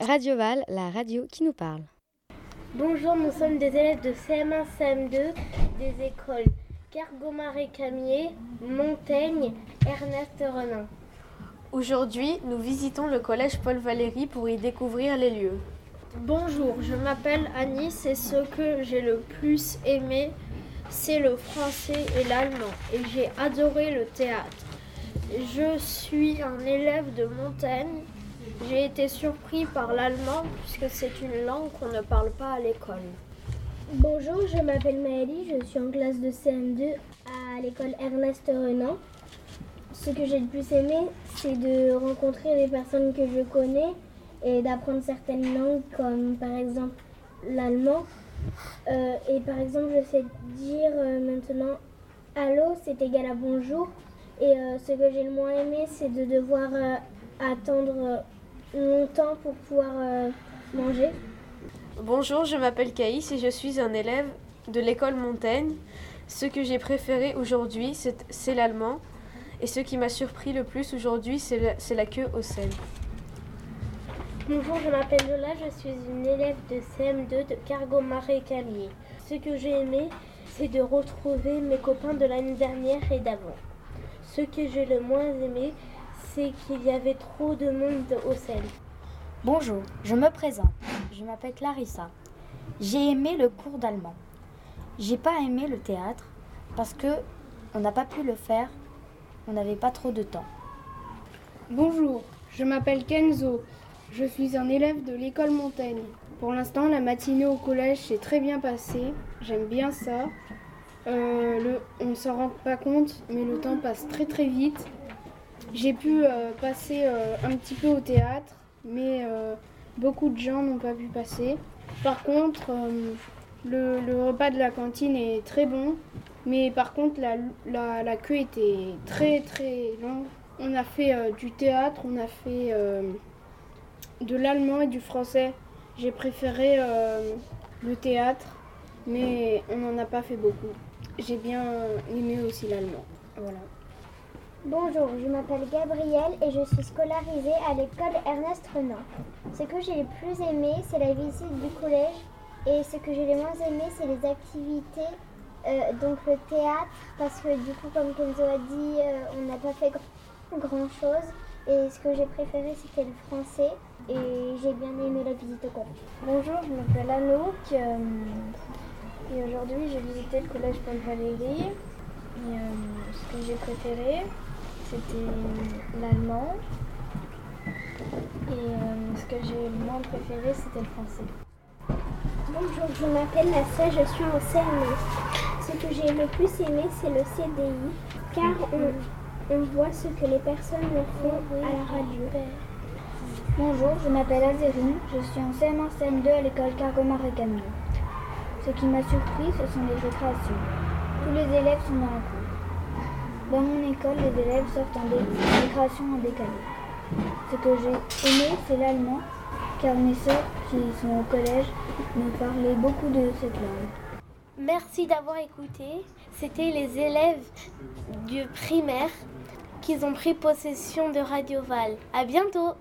Radio Val, la radio qui nous parle. Bonjour, nous sommes des élèves de CM1, CM2 des écoles Cargomar-et-Camier, Montaigne, Ernest Renan. Aujourd'hui, nous visitons le collège Paul Valéry pour y découvrir les lieux. Bonjour, je m'appelle Anis et ce que j'ai le plus aimé, c'est le français et l'allemand. Et j'ai adoré le théâtre. Je suis un élève de Montaigne. J'ai été surpris par l'allemand puisque c'est une langue qu'on ne parle pas à l'école. Bonjour, je m'appelle Maëlie, je suis en classe de CM2 à l'école Ernest Renan. Ce que j'ai le plus aimé, c'est de rencontrer les personnes que je connais et d'apprendre certaines langues comme par exemple l'allemand. Euh, et par exemple, je sais dire euh, maintenant allô, c'est égal à bonjour. Et euh, ce que j'ai le moins aimé, c'est de devoir attendre longtemps pour pouvoir manger. Bonjour, je m'appelle Caïs et je suis un élève de l'école Montaigne. Ce que j'ai préféré aujourd'hui, c'est l'allemand. Et ce qui m'a surpris le plus aujourd'hui, c'est la, queue au sel. Bonjour, je m'appelle Lola, je suis une élève de CM2 de Cargo Marais Calier. Ce que j'ai aimé, c'est de retrouver mes copains de l'année dernière et d'avant. Ce que j'ai le moins aimé, c'est qu'il y avait trop de monde au sel. Bonjour, je me présente. Je m'appelle Clarissa. J'ai aimé le cours d'allemand. J'ai pas aimé le théâtre parce que on n'a pas pu le faire on n'avait pas trop de temps. Bonjour, je m'appelle Kenzo. Je suis un élève de l'école Montaigne. Pour l'instant, la matinée au collège s'est très bien passée. J'aime bien ça. Euh, on ne s'en rend pas compte, mais le temps passe très très vite. J'ai pu euh, passer euh, un petit peu au théâtre, mais beaucoup de gens n'ont pas pu passer. Par contre, le, repas de la cantine est très bon. Mais par contre, la, la, queue était très très longue. On a fait euh, du théâtre, on a fait euh, de l'allemand et du français. J'ai préféré euh, le théâtre, mais on n'en a pas fait beaucoup. J'ai bien aimé aussi l'allemand. Voilà. Bonjour, je m'appelle Gabrielle et je suis scolarisée à l'école Ernest Renan. Ce que j'ai le plus aimé, c'est la visite du collège et ce que j'ai le moins aimé, c'est les activités euh, donc le théâtre, parce que du coup, comme Kenzo a dit, euh, on n'a pas fait grand, chose. Et ce que j'ai préféré, c'était le français. Et j'ai bien aimé la visite au collège. Bonjour, je m'appelle Anouk. Euh, et aujourd'hui, j'ai visité le collège Paul Valéry. Ce que j'ai préféré, c'était l'allemand. Et ce que j'ai le moins préféré, c'était le français. Bonjour, je m'appelle Nassa, je suis en CM1 ce que j'ai le plus aimé, c'est le CDI, car on, voit ce que les personnes font à la radio. Bonjour, je m'appelle Azérine, je suis en CM1 CM2 à l'école Cargomar et Camille. Ce qui m'a surpris, ce sont les récréations. Tous les élèves sont dans la cour. Dans mon école, les élèves sortent en récréation en décalé. Ce que j'ai aimé, c'est l'allemand, car mes soeurs qui sont au collège me parlaient beaucoup de cette langue. Merci d'avoir écouté. C'était les élèves du primaire qui ont pris possession de Radio Val. À bientôt.